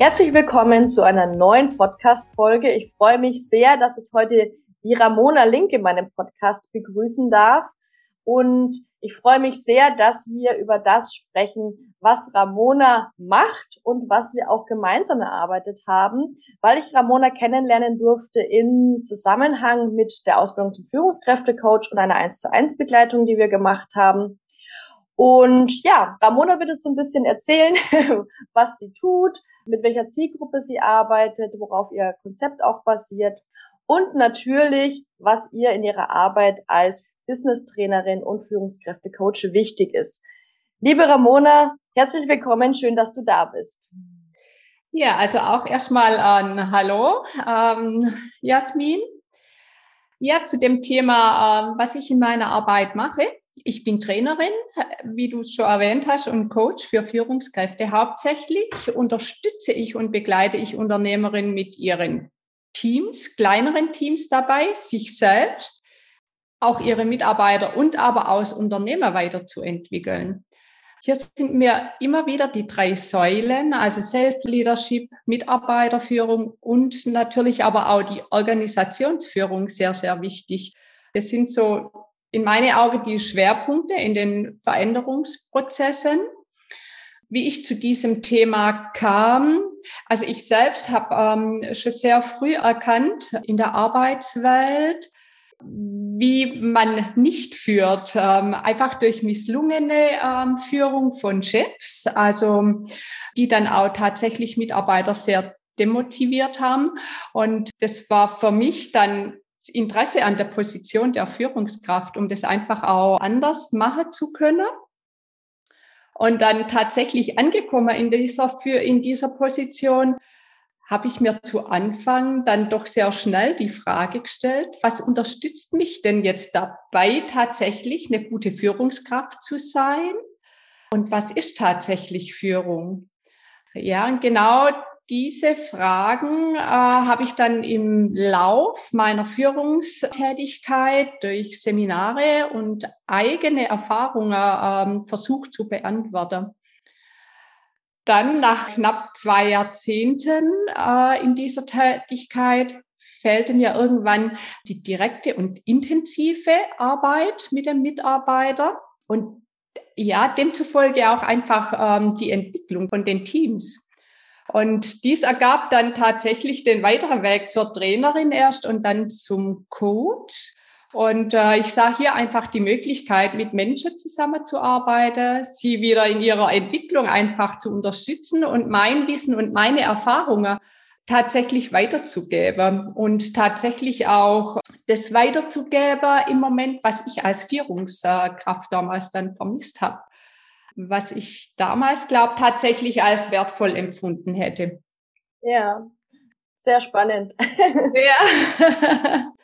Herzlich willkommen zu einer neuen Podcast-Folge. Ich freue mich sehr, dass ich heute die Ramona Link in meinem Podcast begrüßen darf. Und ich freue mich sehr, dass wir über das sprechen, was Ramona macht und was wir auch gemeinsam erarbeitet haben, weil ich Ramona kennenlernen durfte in Zusammenhang mit der Ausbildung zum Führungskräftecoach und einer 1 zu 1 Begleitung, die wir gemacht haben. Und ja, Ramona jetzt so ein bisschen erzählen, was sie tut, mit welcher Zielgruppe sie arbeitet, worauf ihr Konzept auch basiert und natürlich, was ihr in ihrer Arbeit als Business-Trainerin und Führungskräftecoach wichtig ist. Liebe Ramona, herzlich willkommen, schön, dass du da bist. Ja, also auch erstmal ein Hallo, ähm, Jasmin. Ja, zu dem Thema, ähm, was ich in meiner Arbeit mache. Ich bin Trainerin, wie du schon erwähnt hast, und Coach für Führungskräfte. Hauptsächlich unterstütze ich und begleite ich Unternehmerinnen mit ihren Teams, kleineren Teams dabei, sich selbst, auch ihre Mitarbeiter und aber aus Unternehmer weiterzuentwickeln. Hier sind mir immer wieder die drei Säulen, also Self-Leadership, Mitarbeiterführung und natürlich aber auch die Organisationsführung sehr, sehr wichtig. Das sind so in meine Augen die Schwerpunkte in den Veränderungsprozessen. Wie ich zu diesem Thema kam, also ich selbst habe ähm, schon sehr früh erkannt in der Arbeitswelt, wie man nicht führt, ähm, einfach durch misslungene ähm, Führung von Chefs, also die dann auch tatsächlich Mitarbeiter sehr demotiviert haben. Und das war für mich dann Interesse an der Position der Führungskraft, um das einfach auch anders machen zu können. Und dann tatsächlich angekommen in dieser, für, in dieser Position, habe ich mir zu Anfang dann doch sehr schnell die Frage gestellt, was unterstützt mich denn jetzt dabei, tatsächlich eine gute Führungskraft zu sein? Und was ist tatsächlich Führung? Ja, genau diese Fragen äh, habe ich dann im Lauf meiner Führungstätigkeit durch Seminare und eigene Erfahrungen äh, versucht zu beantworten. Dann nach knapp zwei Jahrzehnten äh, in dieser Tätigkeit fehlte mir irgendwann die direkte und intensive Arbeit mit dem Mitarbeiter und ja, demzufolge auch einfach ähm, die Entwicklung von den Teams. Und dies ergab dann tatsächlich den weiteren Weg zur Trainerin erst und dann zum Coach. Und äh, ich sah hier einfach die Möglichkeit, mit Menschen zusammenzuarbeiten, sie wieder in ihrer Entwicklung einfach zu unterstützen und mein Wissen und meine Erfahrungen tatsächlich weiterzugeben und tatsächlich auch das weiterzugeben im Moment, was ich als Führungskraft damals dann vermisst habe was ich damals, glaube tatsächlich als wertvoll empfunden hätte. Ja, sehr spannend. ja.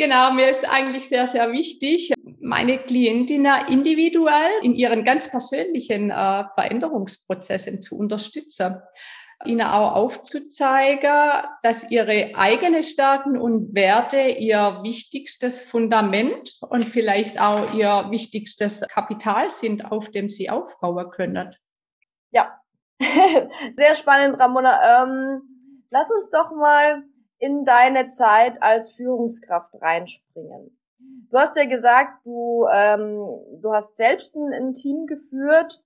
Genau, mir ist eigentlich sehr, sehr wichtig, meine Klientinnen individuell in ihren ganz persönlichen äh, Veränderungsprozessen zu unterstützen ihnen auch aufzuzeigen, dass ihre eigenen Stärken und Werte ihr wichtigstes Fundament und vielleicht auch ihr wichtigstes Kapital sind, auf dem sie aufbauen können. Ja, sehr spannend, Ramona. Ähm, lass uns doch mal in deine Zeit als Führungskraft reinspringen. Du hast ja gesagt, du, ähm, du hast selbst ein, ein Team geführt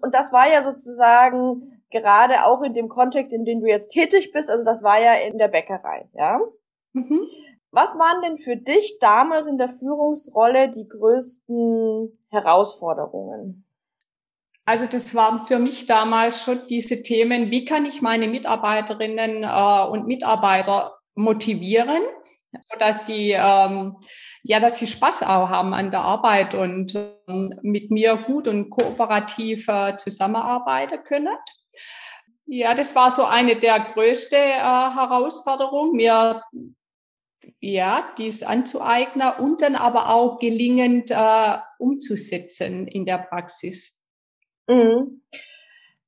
und das war ja sozusagen gerade auch in dem Kontext, in dem du jetzt tätig bist, also das war ja in der Bäckerei, ja. Mhm. Was waren denn für dich damals in der Führungsrolle die größten Herausforderungen? Also das waren für mich damals schon diese Themen, wie kann ich meine Mitarbeiterinnen äh, und Mitarbeiter motivieren, dass sie ähm, ja, dass sie Spaß auch haben an der Arbeit und ähm, mit mir gut und kooperativ äh, zusammenarbeiten können. Ja, das war so eine der größten äh, Herausforderungen, mir ja, dies anzueignen und dann aber auch gelingend äh, umzusetzen in der Praxis. Mhm.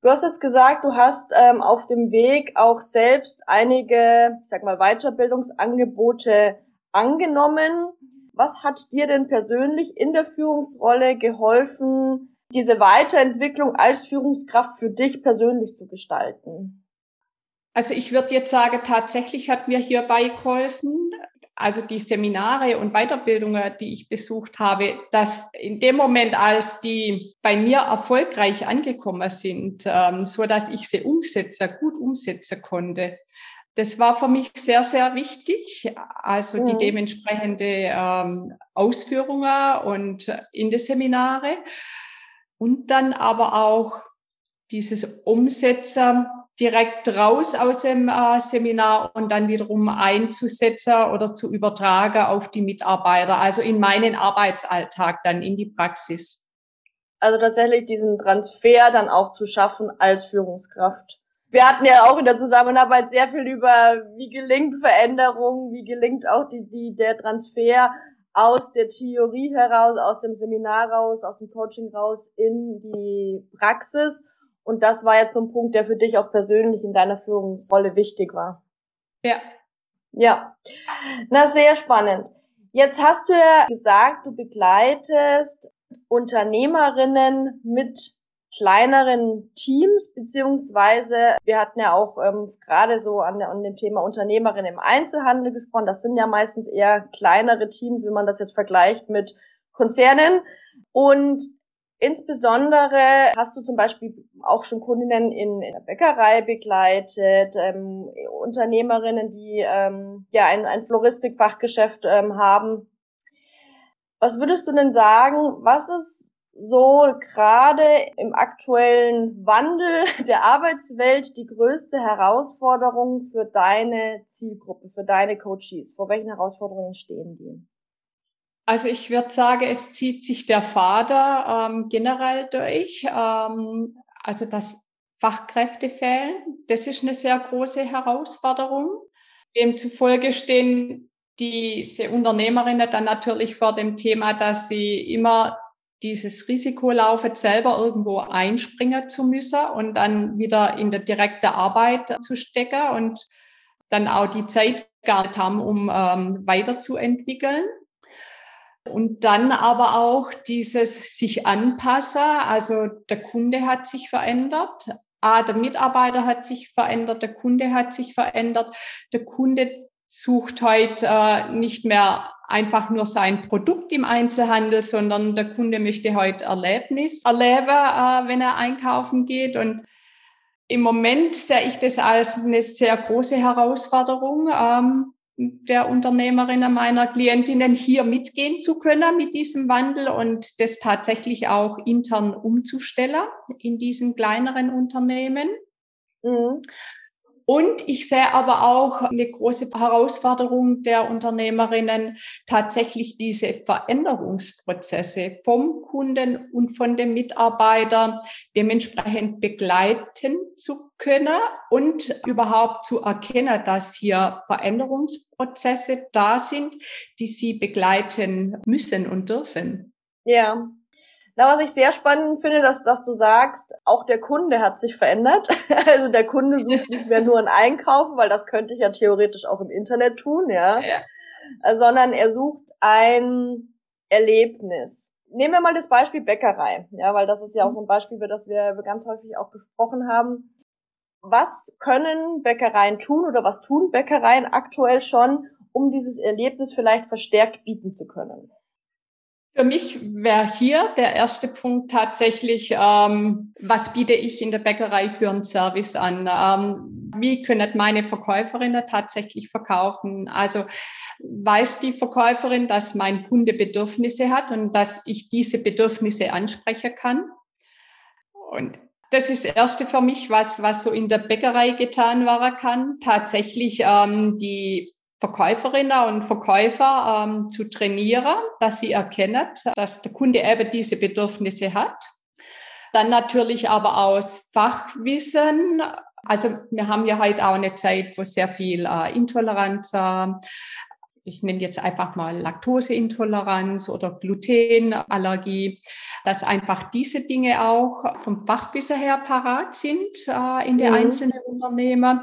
Du hast jetzt gesagt, du hast ähm, auf dem Weg auch selbst einige, ich sag mal, Weiterbildungsangebote angenommen. Was hat dir denn persönlich in der Führungsrolle geholfen, diese Weiterentwicklung als Führungskraft für dich persönlich zu gestalten? Also ich würde jetzt sagen, tatsächlich hat mir hierbei geholfen, also die Seminare und Weiterbildungen, die ich besucht habe, dass in dem Moment, als die bei mir erfolgreich angekommen sind, ähm, so dass ich sie umsetzen, gut umsetzen konnte, das war für mich sehr, sehr wichtig. Also die mhm. dementsprechende ähm, Ausführungen und in die Seminare und dann aber auch dieses Umsetzen direkt raus aus dem äh, Seminar und dann wiederum einzusetzen oder zu übertragen auf die Mitarbeiter, also in meinen Arbeitsalltag, dann in die Praxis. Also tatsächlich diesen Transfer dann auch zu schaffen als Führungskraft. Wir hatten ja auch in der Zusammenarbeit sehr viel über, wie gelingt Veränderung, wie gelingt auch die, die, der Transfer aus der Theorie heraus, aus dem Seminar raus, aus dem Coaching raus in die Praxis. Und das war jetzt so ein Punkt, der für dich auch persönlich in deiner Führungsrolle wichtig war. Ja. Ja. Na, sehr spannend. Jetzt hast du ja gesagt, du begleitest Unternehmerinnen mit kleineren Teams, beziehungsweise wir hatten ja auch ähm, gerade so an, an dem Thema Unternehmerin im Einzelhandel gesprochen. Das sind ja meistens eher kleinere Teams, wenn man das jetzt vergleicht mit Konzernen. Und insbesondere hast du zum Beispiel auch schon Kundinnen in, in der Bäckerei begleitet, ähm, Unternehmerinnen, die ähm, ja ein, ein Floristikfachgeschäft ähm, haben. Was würdest du denn sagen, was ist so gerade im aktuellen Wandel der Arbeitswelt die größte Herausforderung für deine Zielgruppe, für deine Coaches? Vor welchen Herausforderungen stehen die? Also ich würde sagen, es zieht sich der Vater ähm, generell durch. Ähm, also das Fachkräfte fehlen, das ist eine sehr große Herausforderung. Demzufolge stehen diese Unternehmerinnen dann natürlich vor dem Thema, dass sie immer dieses Risiko laufen, selber irgendwo einspringen zu müssen und dann wieder in der direkten Arbeit zu stecken und dann auch die Zeit nicht haben, um ähm, weiterzuentwickeln. Und dann aber auch dieses sich anpassen, also der Kunde hat sich verändert, ah, der Mitarbeiter hat sich verändert, der Kunde hat sich verändert, der Kunde sucht heute äh, nicht mehr einfach nur sein Produkt im Einzelhandel, sondern der Kunde möchte heute Erlebnis erleben, äh, wenn er einkaufen geht. Und im Moment sehe ich das als eine sehr große Herausforderung ähm, der Unternehmerinnen meiner Klientinnen hier mitgehen zu können mit diesem Wandel und das tatsächlich auch intern umzustellen in diesen kleineren Unternehmen. Mhm. Und ich sehe aber auch eine große Herausforderung der Unternehmerinnen, tatsächlich diese Veränderungsprozesse vom Kunden und von dem Mitarbeiter dementsprechend begleiten zu können und überhaupt zu erkennen, dass hier Veränderungsprozesse da sind, die sie begleiten müssen und dürfen. Ja, na, was ich sehr spannend finde, dass, dass du sagst, auch der Kunde hat sich verändert. Also der Kunde sucht nicht mehr nur ein Einkaufen, weil das könnte ich ja theoretisch auch im Internet tun, ja. ja. Äh, sondern er sucht ein Erlebnis. Nehmen wir mal das Beispiel Bäckerei, ja, weil das ist ja auch so ein Beispiel, über das wir ganz häufig auch gesprochen haben. Was können Bäckereien tun oder was tun Bäckereien aktuell schon, um dieses Erlebnis vielleicht verstärkt bieten zu können? Für mich wäre hier der erste Punkt tatsächlich, ähm, was biete ich in der Bäckerei für einen Service an? Ähm, wie können meine Verkäuferinnen tatsächlich verkaufen? Also weiß die Verkäuferin, dass mein Kunde Bedürfnisse hat und dass ich diese Bedürfnisse ansprechen kann? Und das ist das Erste für mich, was, was so in der Bäckerei getan werden kann. Tatsächlich ähm, die Verkäuferinnen und Verkäufer ähm, zu trainieren, dass sie erkennen, dass der Kunde eben diese Bedürfnisse hat. Dann natürlich aber aus Fachwissen. Also wir haben ja heute auch eine Zeit, wo sehr viel äh, Intoleranz, äh, ich nenne jetzt einfach mal Laktoseintoleranz oder Glutenallergie, dass einfach diese Dinge auch vom Fachwissen her parat sind äh, in den mhm. einzelnen Unternehmen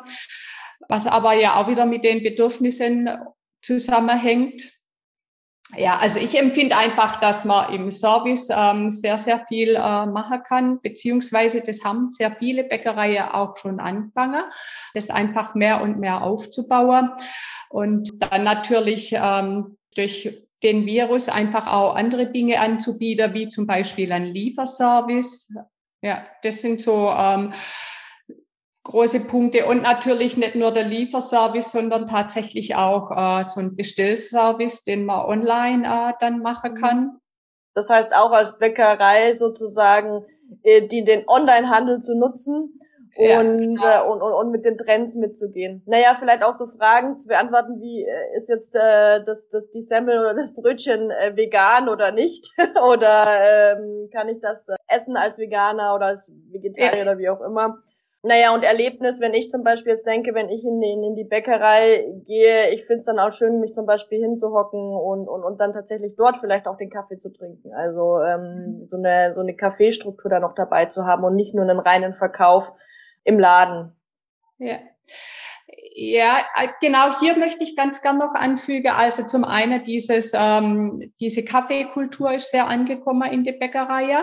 was aber ja auch wieder mit den Bedürfnissen zusammenhängt. Ja, also ich empfinde einfach, dass man im Service ähm, sehr, sehr viel äh, machen kann, beziehungsweise das haben sehr viele Bäckereien auch schon angefangen, das einfach mehr und mehr aufzubauen und dann natürlich ähm, durch den Virus einfach auch andere Dinge anzubieten, wie zum Beispiel ein Lieferservice. Ja, das sind so ähm, große Punkte und natürlich nicht nur der Lieferservice, sondern tatsächlich auch äh, so ein Bestellservice, den man online äh, dann machen mhm. kann. Das heißt auch als Bäckerei sozusagen äh, die den Onlinehandel zu nutzen ja, und, genau. äh, und, und, und mit den Trends mitzugehen. Naja, vielleicht auch so Fragen zu beantworten, wie äh, ist jetzt äh, das, das, die Semmel oder das Brötchen äh, vegan oder nicht? oder ähm, kann ich das äh, essen als Veganer oder als Vegetarier ja. oder wie auch immer? Naja, und Erlebnis, wenn ich zum Beispiel jetzt denke, wenn ich in, in, in die Bäckerei gehe, ich finde es dann auch schön, mich zum Beispiel hinzuhocken und, und, und dann tatsächlich dort vielleicht auch den Kaffee zu trinken. Also ähm, so eine so eine Kaffeestruktur da noch dabei zu haben und nicht nur einen reinen Verkauf im Laden. Ja. Ja, äh, genau hier möchte ich ganz gern noch anfügen. Also zum einen dieses, ähm, diese Kaffeekultur ist sehr angekommen in die Bäckerei,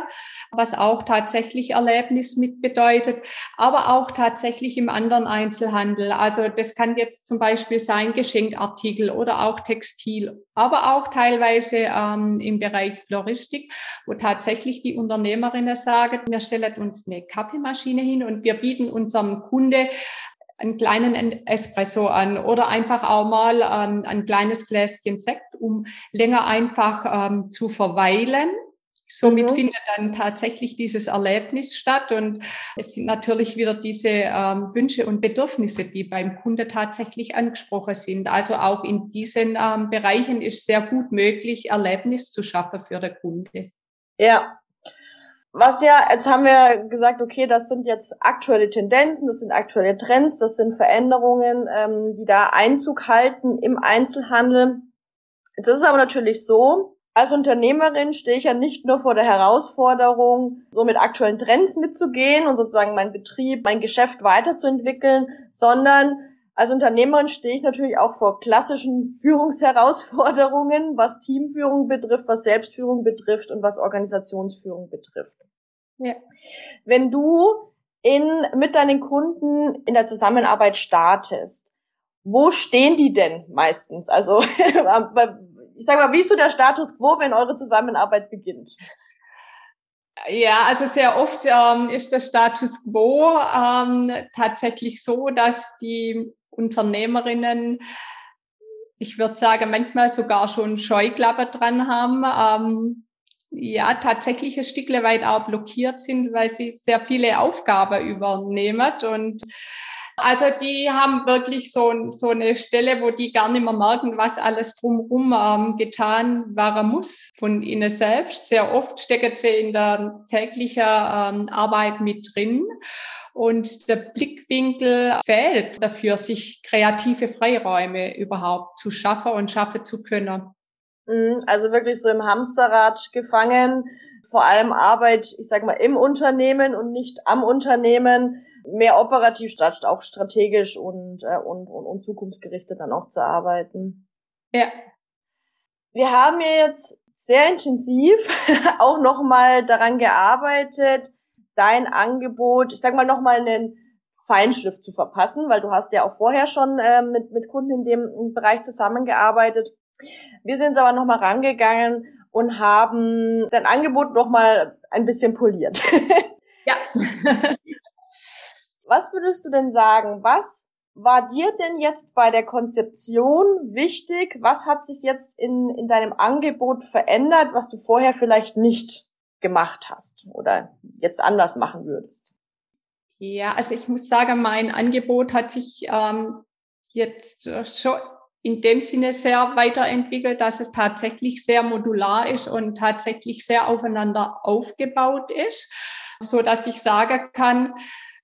was auch tatsächlich Erlebnis mit bedeutet, aber auch tatsächlich im anderen Einzelhandel. Also das kann jetzt zum Beispiel sein Geschenkartikel oder auch Textil, aber auch teilweise ähm, im Bereich Floristik, wo tatsächlich die Unternehmerinnen sagen, wir stellen uns eine Kaffeemaschine hin und wir bieten unserem Kunde einen kleinen Espresso an oder einfach auch mal ähm, ein kleines Gläschen Sekt, um länger einfach ähm, zu verweilen. Somit mhm. findet dann tatsächlich dieses Erlebnis statt und es sind natürlich wieder diese ähm, Wünsche und Bedürfnisse, die beim Kunde tatsächlich angesprochen sind. Also auch in diesen ähm, Bereichen ist sehr gut möglich, Erlebnis zu schaffen für den Kunde. Ja, was ja, jetzt haben wir gesagt, okay, das sind jetzt aktuelle Tendenzen, das sind aktuelle Trends, das sind Veränderungen, ähm, die da Einzug halten im Einzelhandel. Jetzt ist es aber natürlich so, als Unternehmerin stehe ich ja nicht nur vor der Herausforderung, so mit aktuellen Trends mitzugehen und sozusagen mein Betrieb, mein Geschäft weiterzuentwickeln, sondern als Unternehmerin stehe ich natürlich auch vor klassischen Führungsherausforderungen, was Teamführung betrifft, was Selbstführung betrifft und was Organisationsführung betrifft. Ja. Wenn du in, mit deinen Kunden in der Zusammenarbeit startest, wo stehen die denn meistens? Also, ich sage mal, wie ist so der Status quo, wenn eure Zusammenarbeit beginnt? Ja, also sehr oft ähm, ist der Status quo ähm, tatsächlich so, dass die Unternehmerinnen, ich würde sagen, manchmal sogar schon Scheuklappe dran haben, ähm, ja, tatsächlich ein Stückle weit auch blockiert sind, weil sie sehr viele Aufgaben übernehmen und also die haben wirklich so, so eine Stelle, wo die gar nicht mehr merken, was alles drumherum ähm, getan werden muss von ihnen selbst. Sehr oft stecken sie in der täglichen ähm, Arbeit mit drin. Und der Blickwinkel fehlt dafür, sich kreative Freiräume überhaupt zu schaffen und schaffen zu können. Mhm, also wirklich so im Hamsterrad gefangen, vor allem Arbeit, ich sag mal, im Unternehmen und nicht am Unternehmen mehr operativ statt auch strategisch und, äh, und, und, und zukunftsgerichtet dann auch zu arbeiten. Ja. Wir haben ja jetzt sehr intensiv auch nochmal daran gearbeitet, dein Angebot, ich sag mal nochmal einen Feinschliff zu verpassen, weil du hast ja auch vorher schon äh, mit, mit Kunden in dem Bereich zusammengearbeitet. Wir sind aber nochmal rangegangen und haben dein Angebot nochmal ein bisschen poliert. ja. Was würdest du denn sagen? Was war dir denn jetzt bei der Konzeption wichtig? Was hat sich jetzt in, in deinem Angebot verändert, was du vorher vielleicht nicht gemacht hast oder jetzt anders machen würdest? Ja, also ich muss sagen, mein Angebot hat sich ähm, jetzt schon in dem Sinne sehr weiterentwickelt, dass es tatsächlich sehr modular ist und tatsächlich sehr aufeinander aufgebaut ist, so dass ich sagen kann,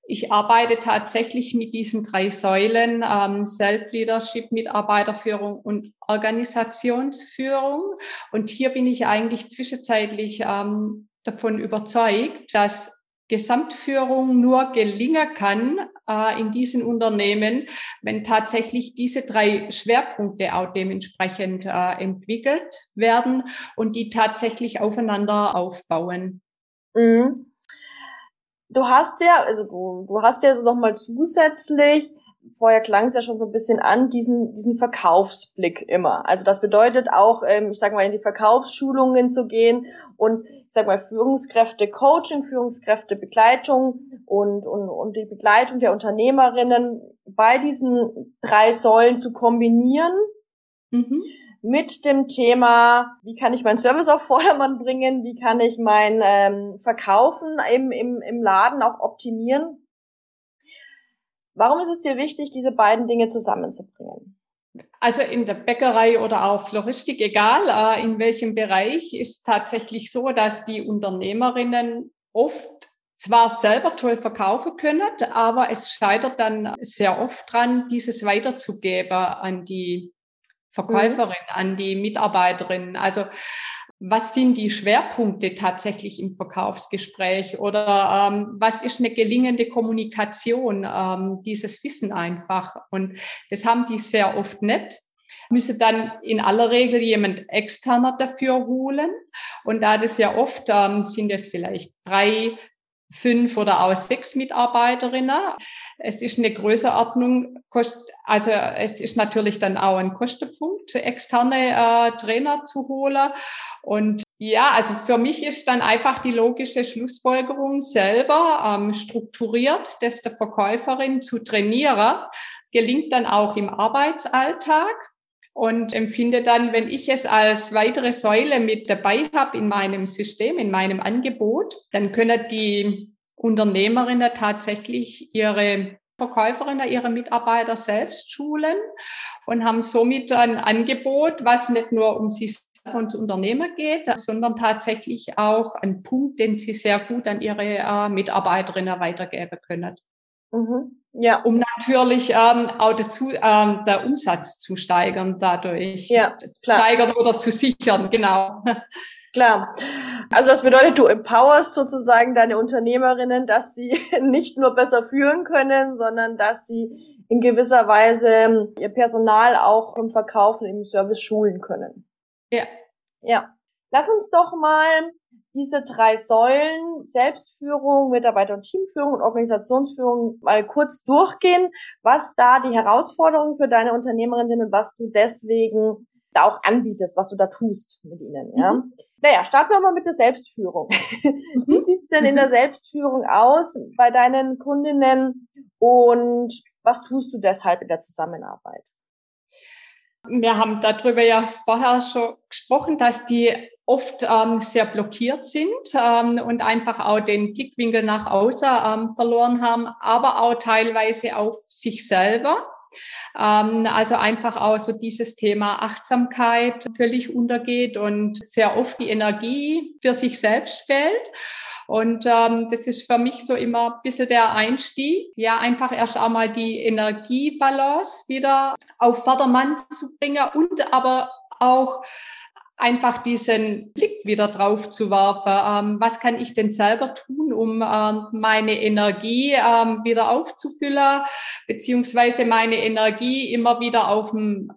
ich arbeite tatsächlich mit diesen drei Säulen, ähm, Self-Leadership, Mitarbeiterführung und Organisationsführung. Und hier bin ich eigentlich zwischenzeitlich ähm, davon überzeugt, dass Gesamtführung nur gelingen kann äh, in diesen Unternehmen, wenn tatsächlich diese drei Schwerpunkte auch dementsprechend äh, entwickelt werden und die tatsächlich aufeinander aufbauen. Mhm. Du hast ja, also du, du hast ja so nochmal zusätzlich vorher klang es ja schon so ein bisschen an, diesen, diesen Verkaufsblick immer. Also das bedeutet auch, ähm, ich sag mal, in die Verkaufsschulungen zu gehen und ich sag mal, Führungskräfte Coaching, Führungskräfte Begleitung und, und, und die Begleitung der Unternehmerinnen bei diesen drei Säulen zu kombinieren. Mhm. Mit dem Thema, wie kann ich meinen Service auf Vordermann bringen, wie kann ich mein ähm, Verkaufen im, im, im Laden auch optimieren Warum ist es dir wichtig, diese beiden Dinge zusammenzubringen? Also in der Bäckerei oder auch Floristik, egal äh, in welchem Bereich, ist tatsächlich so, dass die Unternehmerinnen oft zwar selber toll verkaufen können, aber es scheitert dann sehr oft dran, dieses weiterzugeben an die Verkäuferin, mhm. an die Mitarbeiterin. Also was sind die Schwerpunkte tatsächlich im Verkaufsgespräch oder ähm, was ist eine gelingende Kommunikation, ähm, dieses Wissen einfach. Und das haben die sehr oft nicht müsse dann in aller Regel jemand externer dafür holen. Und da das ja oft ähm, sind es vielleicht drei, fünf oder auch sechs Mitarbeiterinnen. Es ist eine Größenordnung, also es ist natürlich dann auch ein Kostenpunkt, externe äh, Trainer zu holen. Und ja, also für mich ist dann einfach die logische Schlussfolgerung selber ähm, strukturiert, das der Verkäuferin zu trainieren, gelingt dann auch im Arbeitsalltag und empfinde dann, wenn ich es als weitere Säule mit dabei habe in meinem System, in meinem Angebot, dann können die Unternehmerinnen tatsächlich ihre Verkäuferinnen ihre Mitarbeiter selbst schulen und haben somit ein Angebot, was nicht nur um sich und Unternehmer geht, sondern tatsächlich auch ein Punkt, den sie sehr gut an ihre äh, Mitarbeiterinnen weitergeben können. Mhm. Ja. Um natürlich ähm, auch dazu ähm, der Umsatz zu steigern dadurch. Ja, klar. Steigern oder zu sichern, genau. Klar. Also das bedeutet, du empowerst sozusagen deine Unternehmerinnen, dass sie nicht nur besser führen können, sondern dass sie in gewisser Weise ihr Personal auch im Verkaufen, im Service schulen können. Ja. Ja. Lass uns doch mal diese drei Säulen Selbstführung, Mitarbeiter- und Teamführung und Organisationsführung mal kurz durchgehen, was da die Herausforderungen für deine Unternehmerinnen sind und was du deswegen da auch anbietest, was du da tust mit ihnen. Ja? Mhm. Naja, starten wir mal mit der Selbstführung. Mhm. Wie sieht's denn in der. Selbstführung aus bei deinen Kundinnen und was tust du deshalb in der Zusammenarbeit? Wir haben darüber ja vorher schon gesprochen, dass die oft ähm, sehr blockiert sind ähm, und einfach auch den Blickwinkel nach außen ähm, verloren haben, aber auch teilweise auf sich selber. Ähm, also einfach auch so dieses Thema Achtsamkeit völlig untergeht und sehr oft die Energie für sich selbst fällt. Und ähm, das ist für mich so immer ein bisschen der Einstieg, ja, einfach erst einmal die Energiebalance wieder auf Vordermann zu bringen und aber auch einfach diesen Blick wieder drauf zu werfen. Ähm, was kann ich denn selber tun, um ähm, meine Energie ähm, wieder aufzufüllen, beziehungsweise meine Energie immer wieder auf dem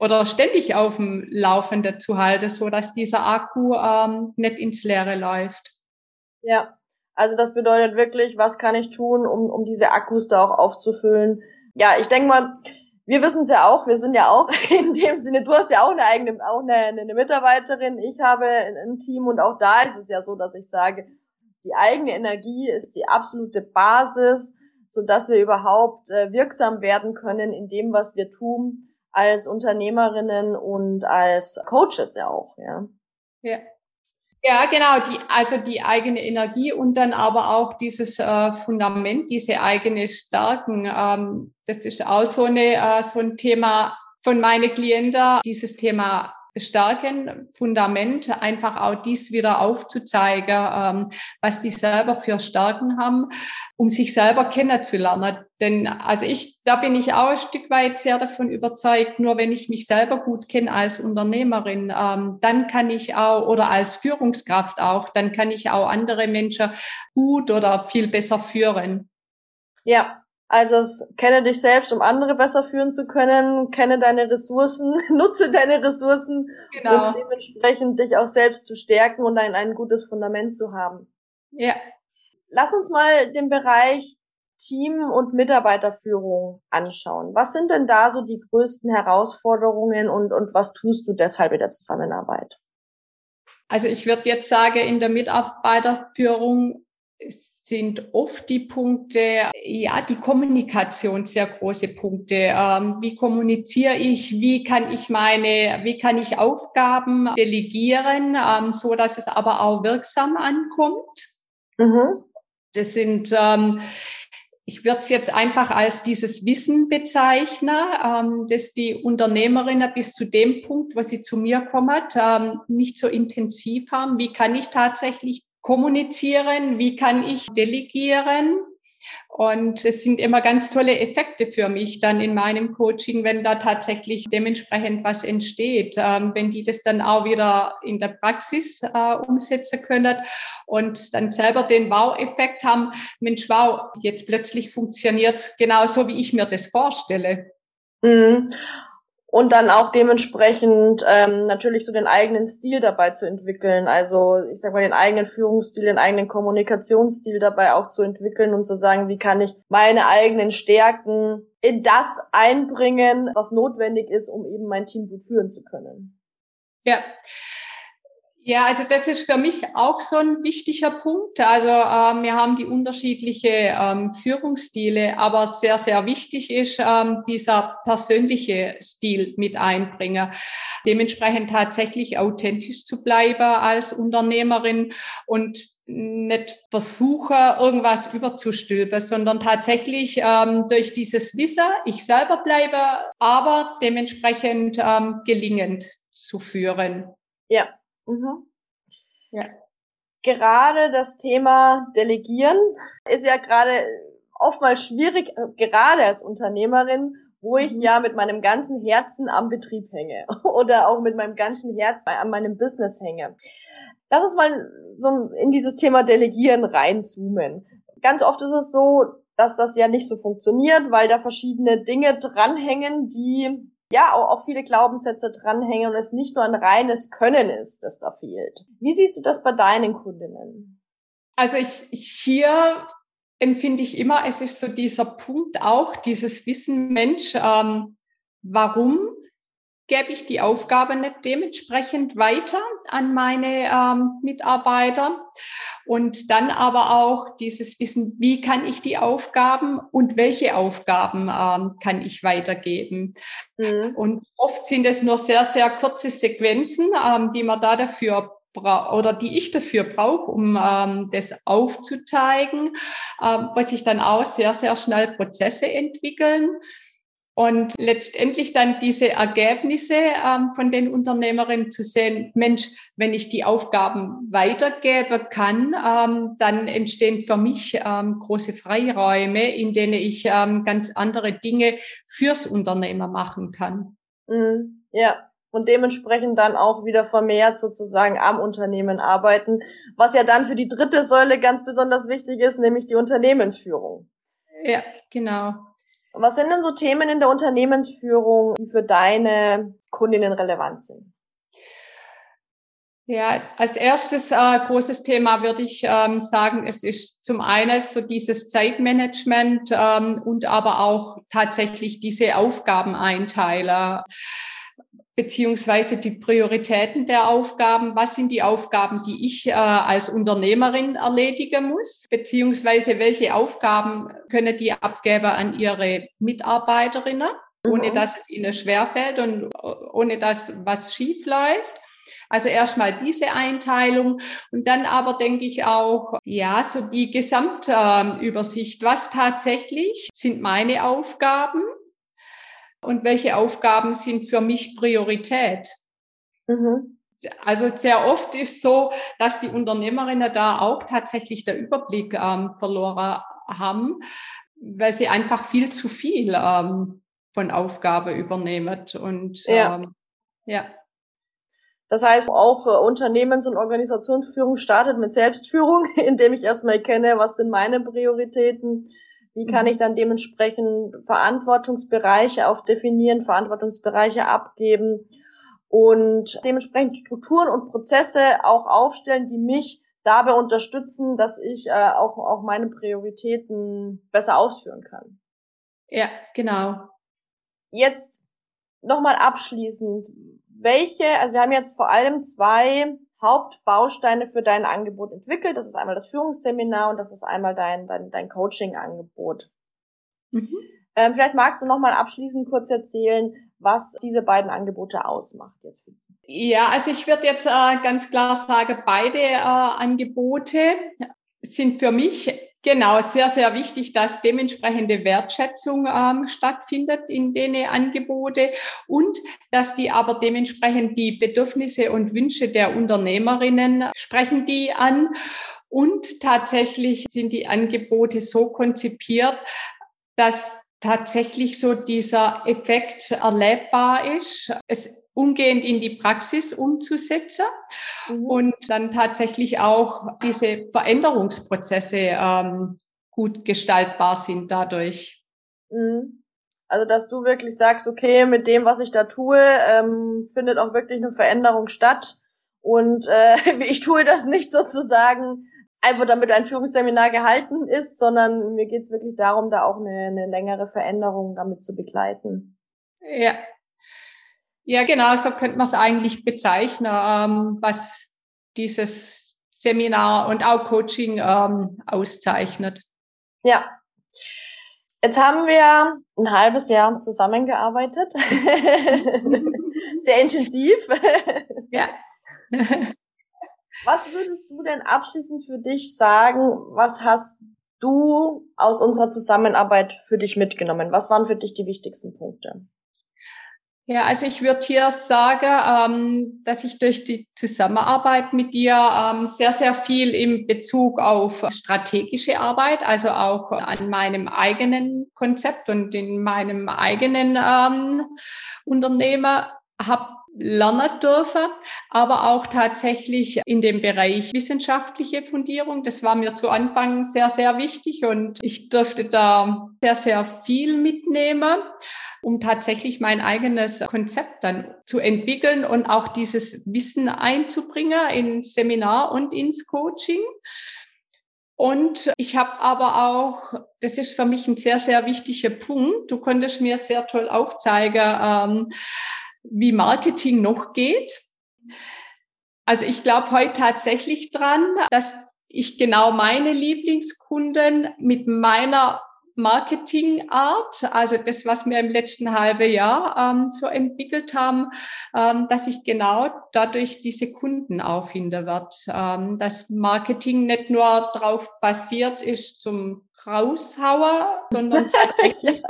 oder ständig auf dem Laufenden zu halten, so dass dieser Akku ähm, nicht ins Leere läuft. Ja, also das bedeutet wirklich, was kann ich tun, um, um diese Akkus da auch aufzufüllen? Ja, ich denke mal, wir wissen es ja auch, wir sind ja auch in dem Sinne, du hast ja auch eine eigene, auch eine, eine Mitarbeiterin, ich habe ein Team und auch da ist es ja so, dass ich sage, die eigene Energie ist die absolute Basis, so dass wir überhaupt äh, wirksam werden können in dem, was wir tun als Unternehmerinnen und als Coaches ja auch, ja. Ja. Ja, genau, die, also die eigene Energie und dann aber auch dieses äh, Fundament, diese eigene Stärken. Ähm, das ist auch so, eine, äh, so ein Thema von meinen Klienten dieses Thema starken Fundament, einfach auch dies wieder aufzuzeigen, ähm, was die selber für Stärken haben, um sich selber kennenzulernen. Denn also ich, da bin ich auch ein Stück weit sehr davon überzeugt, nur wenn ich mich selber gut kenne als Unternehmerin, ähm, dann kann ich auch, oder als Führungskraft auch, dann kann ich auch andere Menschen gut oder viel besser führen. Ja, also es, kenne dich selbst, um andere besser führen zu können, kenne deine Ressourcen, nutze deine Ressourcen, genau. um dementsprechend dich auch selbst zu stärken und ein, ein gutes Fundament zu haben. Ja. Lass uns mal den Bereich Team- und Mitarbeiterführung anschauen. Was sind denn da so die größten Herausforderungen und, und was tust du deshalb in der Zusammenarbeit? Also ich würde jetzt sagen, in der Mitarbeiterführung sind oft die Punkte, ja, die Kommunikation sehr große Punkte. Ähm, wie kommuniziere ich? Wie kann ich meine, wie kann ich Aufgaben delegieren, ähm, so dass es aber auch wirksam ankommt? Mhm. Das sind, ähm, ich würde es jetzt einfach als dieses Wissen bezeichnen, ähm, dass die Unternehmerinnen bis zu dem Punkt, wo sie zu mir kommen, nicht so intensiv haben. Wie kann ich tatsächlich kommunizieren, wie kann ich delegieren. Und es sind immer ganz tolle Effekte für mich dann in meinem Coaching, wenn da tatsächlich dementsprechend was entsteht, ähm, wenn die das dann auch wieder in der Praxis äh, umsetzen können und dann selber den Wow-Effekt haben. Mensch, wow, jetzt plötzlich funktioniert es genauso, wie ich mir das vorstelle. Mhm und dann auch dementsprechend ähm, natürlich so den eigenen Stil dabei zu entwickeln. Also ich sag mal den eigenen Führungsstil, den eigenen Kommunikationsstil dabei auch zu entwickeln und zu sagen, wie kann ich meine eigenen Stärken in das einbringen, was notwendig ist, um eben mein Team gut führen zu können. Ja, ja, also das ist für mich auch so ein wichtiger Punkt. Also ähm, wir haben die unterschiedliche ähm, Führungsstile, aber sehr, sehr wichtig ist ähm, dieser persönliche Stil mit einbringen. Dementsprechend tatsächlich authentisch zu bleiben als Unternehmerin und nicht versuche, irgendwas überzustülpen, sondern tatsächlich ähm, durch dieses Wissen, ich selber bleibe, aber dementsprechend ähm, gelingend zu führen. Ja, Mhm. Ja. Gerade das Thema Delegieren ist ja gerade oftmals schwierig, äh, gerade als Unternehmerin, wo ich mhm. ja mit meinem ganzen Herzen am Betrieb hänge oder auch mit meinem ganzen Herzen an meinem Business hänge. Lass uns mal so in dieses Thema Delegieren reinzoomen. Ganz oft ist es so, dass das ja nicht so funktioniert, weil da verschiedene Dinge dranhängen, die ja auch, auch viele Glaubenssätze dranhängen und es nicht nur ein reines Können ist, das da fehlt. Wie siehst du das bei deinen Kundinnen? Also ich, hier empfinde ich immer, es ist so dieser Punkt auch, dieses Wissen, Mensch, ähm, warum gebe ich die Aufgabe nicht dementsprechend weiter an meine ähm, Mitarbeiter und dann aber auch dieses Wissen, wie kann ich die Aufgaben und welche Aufgaben ähm, kann ich weitergeben. Mhm. Und oft sind es nur sehr, sehr kurze Sequenzen, ähm, die man da dafür oder die ich dafür brauche, um ähm, das aufzuzeigen, ähm, was sich dann auch sehr, sehr schnell Prozesse entwickeln. Und letztendlich dann diese Ergebnisse ähm, von den Unternehmerinnen zu sehen, Mensch, wenn ich die Aufgaben weitergeben kann, ähm, dann entstehen für mich ähm, große Freiräume, in denen ich ähm, ganz andere Dinge fürs Unternehmer machen kann. Mhm, ja, und dementsprechend dann auch wieder vermehrt sozusagen am Unternehmen arbeiten, was ja dann für die dritte Säule ganz besonders wichtig ist, nämlich die Unternehmensführung. Ja, genau. Was sind denn so Themen in der Unternehmensführung, die für deine Kundinnen relevant sind? Ja, als erstes äh, großes Thema würde ich ähm, sagen, es ist zum einen so dieses Zeitmanagement ähm, und aber auch tatsächlich diese Aufgabeneinteiler beziehungsweise die Prioritäten der Aufgaben. Was sind die Aufgaben, die ich äh, als Unternehmerin erledigen muss? Beziehungsweise welche Aufgaben können die Abgeber an ihre Mitarbeiterinnen, ohne mhm. dass es ihnen schwerfällt und ohne dass was schief läuft? Also erstmal diese Einteilung und dann aber denke ich auch, ja, so die Gesamtübersicht. Was tatsächlich sind meine Aufgaben? Und welche Aufgaben sind für mich Priorität. Mhm. Also sehr oft ist so, dass die Unternehmerinnen da auch tatsächlich der Überblick ähm, verloren haben, weil sie einfach viel zu viel ähm, von Aufgabe übernehmen. Und ja. Ähm, ja. Das heißt, auch äh, Unternehmens- und Organisationsführung startet mit Selbstführung, indem ich erstmal kenne, was sind meine Prioritäten, wie kann mhm. ich dann dementsprechend Verantwortungsbereiche auch definieren, Verantwortungsbereiche abgeben und dementsprechend Strukturen und Prozesse auch aufstellen, die mich dabei unterstützen, dass ich äh, auch, auch meine Prioritäten besser ausführen kann. Ja, genau. Jetzt nochmal abschließend, welche, also wir haben jetzt vor allem zwei Hauptbausteine für dein Angebot entwickelt. Das ist einmal das Führungsseminar und das ist einmal dein, dein, dein Coaching-Angebot. Mhm. Ähm, vielleicht magst du nochmal abschließend kurz erzählen, was diese beiden Angebote ausmacht jetzt. Ja, also ich würde jetzt äh, ganz klar sagen, beide äh, Angebote sind für mich Genau, sehr, sehr wichtig, dass dementsprechende Wertschätzung ähm, stattfindet in den Angebote und dass die aber dementsprechend die Bedürfnisse und Wünsche der Unternehmerinnen sprechen die an. Und tatsächlich sind die Angebote so konzipiert, dass tatsächlich so dieser Effekt erlebbar ist. Es umgehend in die Praxis umzusetzen mhm. und dann tatsächlich auch diese Veränderungsprozesse ähm, gut gestaltbar sind dadurch. Mhm. Also dass du wirklich sagst, okay, mit dem, was ich da tue, ähm, findet auch wirklich eine Veränderung statt. Und äh, ich tue das nicht sozusagen einfach damit ein Führungsseminar gehalten ist, sondern mir geht's wirklich darum, da auch eine, eine längere Veränderung damit zu begleiten. Ja, ja, genau, so könnte man es eigentlich bezeichnen, ähm, was dieses Seminar und auch Coaching ähm, auszeichnet. Ja. Jetzt haben wir ein halbes Jahr zusammengearbeitet. Sehr intensiv. ja. was würdest du denn abschließend für dich sagen? Was hast du aus unserer Zusammenarbeit für dich mitgenommen? Was waren für dich die wichtigsten Punkte? Ja, also ich würde hier sagen, ähm, dass ich durch die Zusammenarbeit mit dir ähm, sehr, sehr viel im Bezug auf strategische Arbeit, also auch an meinem eigenen Konzept und in meinem eigenen ähm, Unternehmen habe lernen dürfen, aber auch tatsächlich in dem Bereich wissenschaftliche Fundierung. Das war mir zu Anfang sehr, sehr wichtig und ich durfte da sehr, sehr viel mitnehmen um tatsächlich mein eigenes Konzept dann zu entwickeln und auch dieses Wissen einzubringen ins Seminar und ins Coaching. Und ich habe aber auch, das ist für mich ein sehr, sehr wichtiger Punkt, du konntest mir sehr toll aufzeigen, ähm, wie Marketing noch geht. Also ich glaube heute tatsächlich dran, dass ich genau meine Lieblingskunden mit meiner Marketingart, also das, was wir im letzten halben Jahr ähm, so entwickelt haben, ähm, dass ich genau dadurch diese Kunden auffinden wird. Ähm, dass Marketing nicht nur darauf basiert ist zum Raushauer, sondern tatsächlich,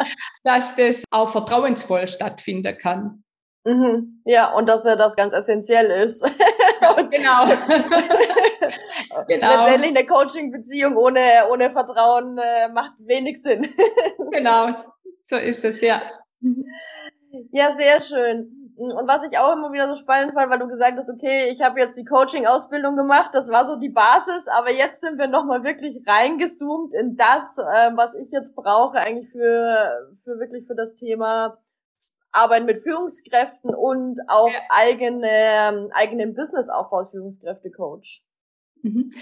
dass das auch vertrauensvoll stattfinden kann. Mhm. Ja, und dass er das ganz essentiell ist. genau. genau. Letztendlich eine Coaching-Beziehung ohne, ohne Vertrauen äh, macht wenig Sinn. genau, so ist es, ja. Ja, sehr schön. Und was ich auch immer wieder so spannend fand, weil du gesagt hast, okay, ich habe jetzt die Coaching-Ausbildung gemacht, das war so die Basis, aber jetzt sind wir nochmal wirklich reingezoomt in das, äh, was ich jetzt brauche, eigentlich für, für wirklich für das Thema Arbeit mit Führungskräften und auch ja. eigene, ähm, eigenen Businessaufbau Führungskräfte-Coach. Mhm.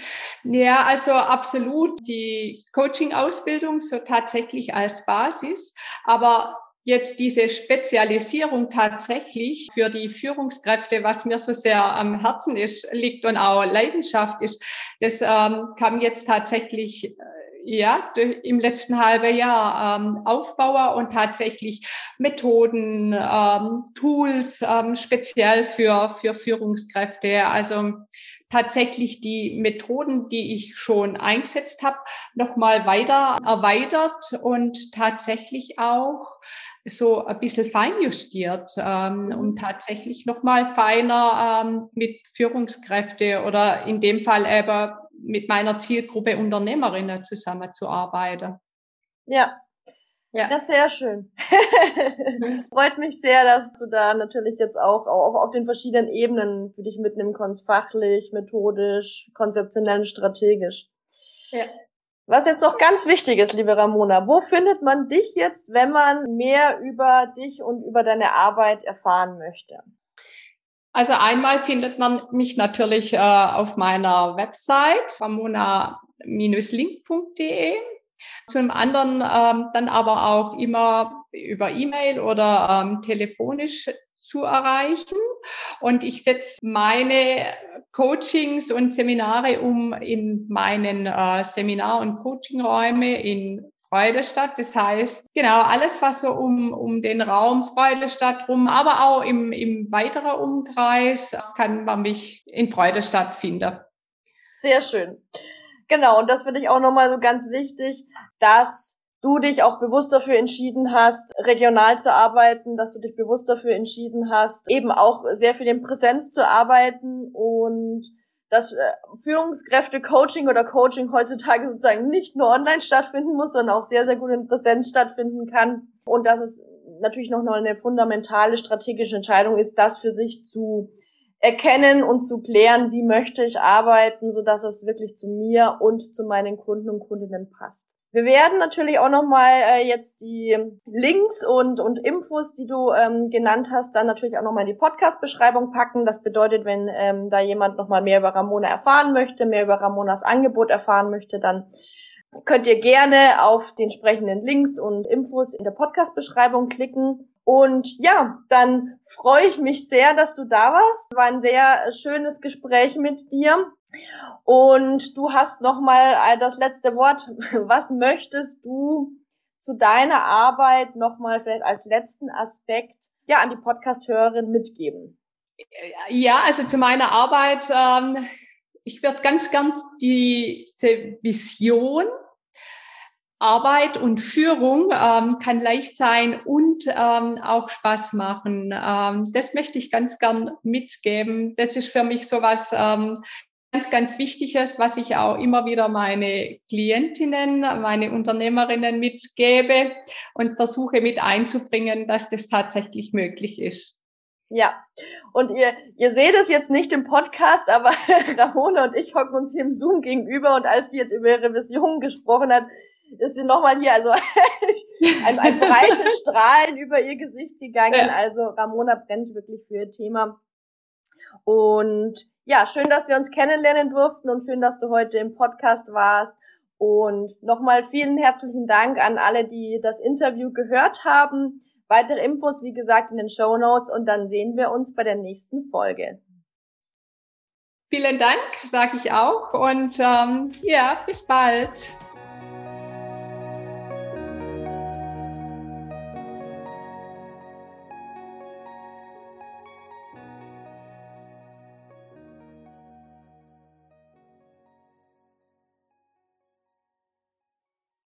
Ja, also absolut die Coaching-Ausbildung so tatsächlich als Basis, aber jetzt diese Spezialisierung tatsächlich für die Führungskräfte, was mir so sehr am Herzen ist, liegt und auch Leidenschaft ist, das ähm, kam jetzt tatsächlich äh, ja, im letzten halben Jahr ähm, aufbaue und tatsächlich Methoden, ähm, Tools ähm, speziell für, für Führungskräfte. Also tatsächlich die Methoden, die ich schon eingesetzt habe, nochmal weiter erweitert und tatsächlich auch so ein bisschen feinjustiert ähm, mhm. und tatsächlich nochmal feiner ähm, mit Führungskräfte oder in dem Fall eben mit meiner Zielgruppe Unternehmerinnen zusammenzuarbeiten. Ja, ja. Das ist sehr schön. Mhm. Freut mich sehr, dass du da natürlich jetzt auch auf, auf den verschiedenen Ebenen für dich mitnehmen kannst. Fachlich, methodisch, konzeptionell und strategisch. Ja. Was jetzt noch ganz wichtig ist, liebe Ramona, wo findet man dich jetzt, wenn man mehr über dich und über deine Arbeit erfahren möchte? Also einmal findet man mich natürlich äh, auf meiner Website ramona-link.de. Zum anderen ähm, dann aber auch immer über E-Mail oder ähm, telefonisch zu erreichen. Und ich setze meine Coachings und Seminare um in meinen äh, Seminar- und Coachingräume in Freudestadt. Das heißt, genau, alles, was so um, um den Raum Freudestadt rum, aber auch im, im weiteren Umkreis, kann man mich in Freudestadt finden. Sehr schön. Genau, und das finde ich auch nochmal so ganz wichtig, dass du dich auch bewusst dafür entschieden hast, regional zu arbeiten, dass du dich bewusst dafür entschieden hast, eben auch sehr viel in Präsenz zu arbeiten und dass äh, Führungskräfte-Coaching oder Coaching heutzutage sozusagen nicht nur online stattfinden muss, sondern auch sehr, sehr gut in Präsenz stattfinden kann und dass es natürlich noch eine fundamentale strategische Entscheidung ist, das für sich zu erkennen und zu klären, wie möchte ich arbeiten, so dass es wirklich zu mir und zu meinen Kunden und Kundinnen passt. Wir werden natürlich auch nochmal äh, jetzt die Links und, und Infos, die du ähm, genannt hast, dann natürlich auch nochmal in die Podcast-Beschreibung packen. Das bedeutet, wenn ähm, da jemand nochmal mehr über Ramona erfahren möchte, mehr über Ramonas Angebot erfahren möchte, dann könnt ihr gerne auf den entsprechenden Links und Infos in der Podcast-Beschreibung klicken. Und ja, dann freue ich mich sehr, dass du da warst. War ein sehr schönes Gespräch mit dir. Und du hast noch mal äh, das letzte Wort. Was möchtest du zu deiner Arbeit noch mal vielleicht als letzten Aspekt ja an die Podcast-Hörerin mitgeben? Ja, also zu meiner Arbeit. Ähm, ich würde ganz gern diese Vision Arbeit und Führung ähm, kann leicht sein und ähm, auch Spaß machen. Ähm, das möchte ich ganz gern mitgeben. Das ist für mich so was ähm, ganz, ganz Wichtiges, was ich auch immer wieder meine Klientinnen, meine Unternehmerinnen mitgebe und versuche mit einzubringen, dass das tatsächlich möglich ist. Ja, und ihr, ihr seht es jetzt nicht im Podcast, aber Ramona und ich hocken uns hier im Zoom gegenüber und als sie jetzt über ihre Vision gesprochen hat, ist sie nochmal hier, also ein, ein breites Strahlen über ihr Gesicht gegangen. Ja. Also Ramona brennt wirklich für ihr Thema. Und ja, schön, dass wir uns kennenlernen durften und schön, dass du heute im Podcast warst. Und nochmal vielen herzlichen Dank an alle, die das Interview gehört haben. Weitere Infos, wie gesagt, in den Show Notes und dann sehen wir uns bei der nächsten Folge. Vielen Dank, sage ich auch. Und ähm, ja, bis bald.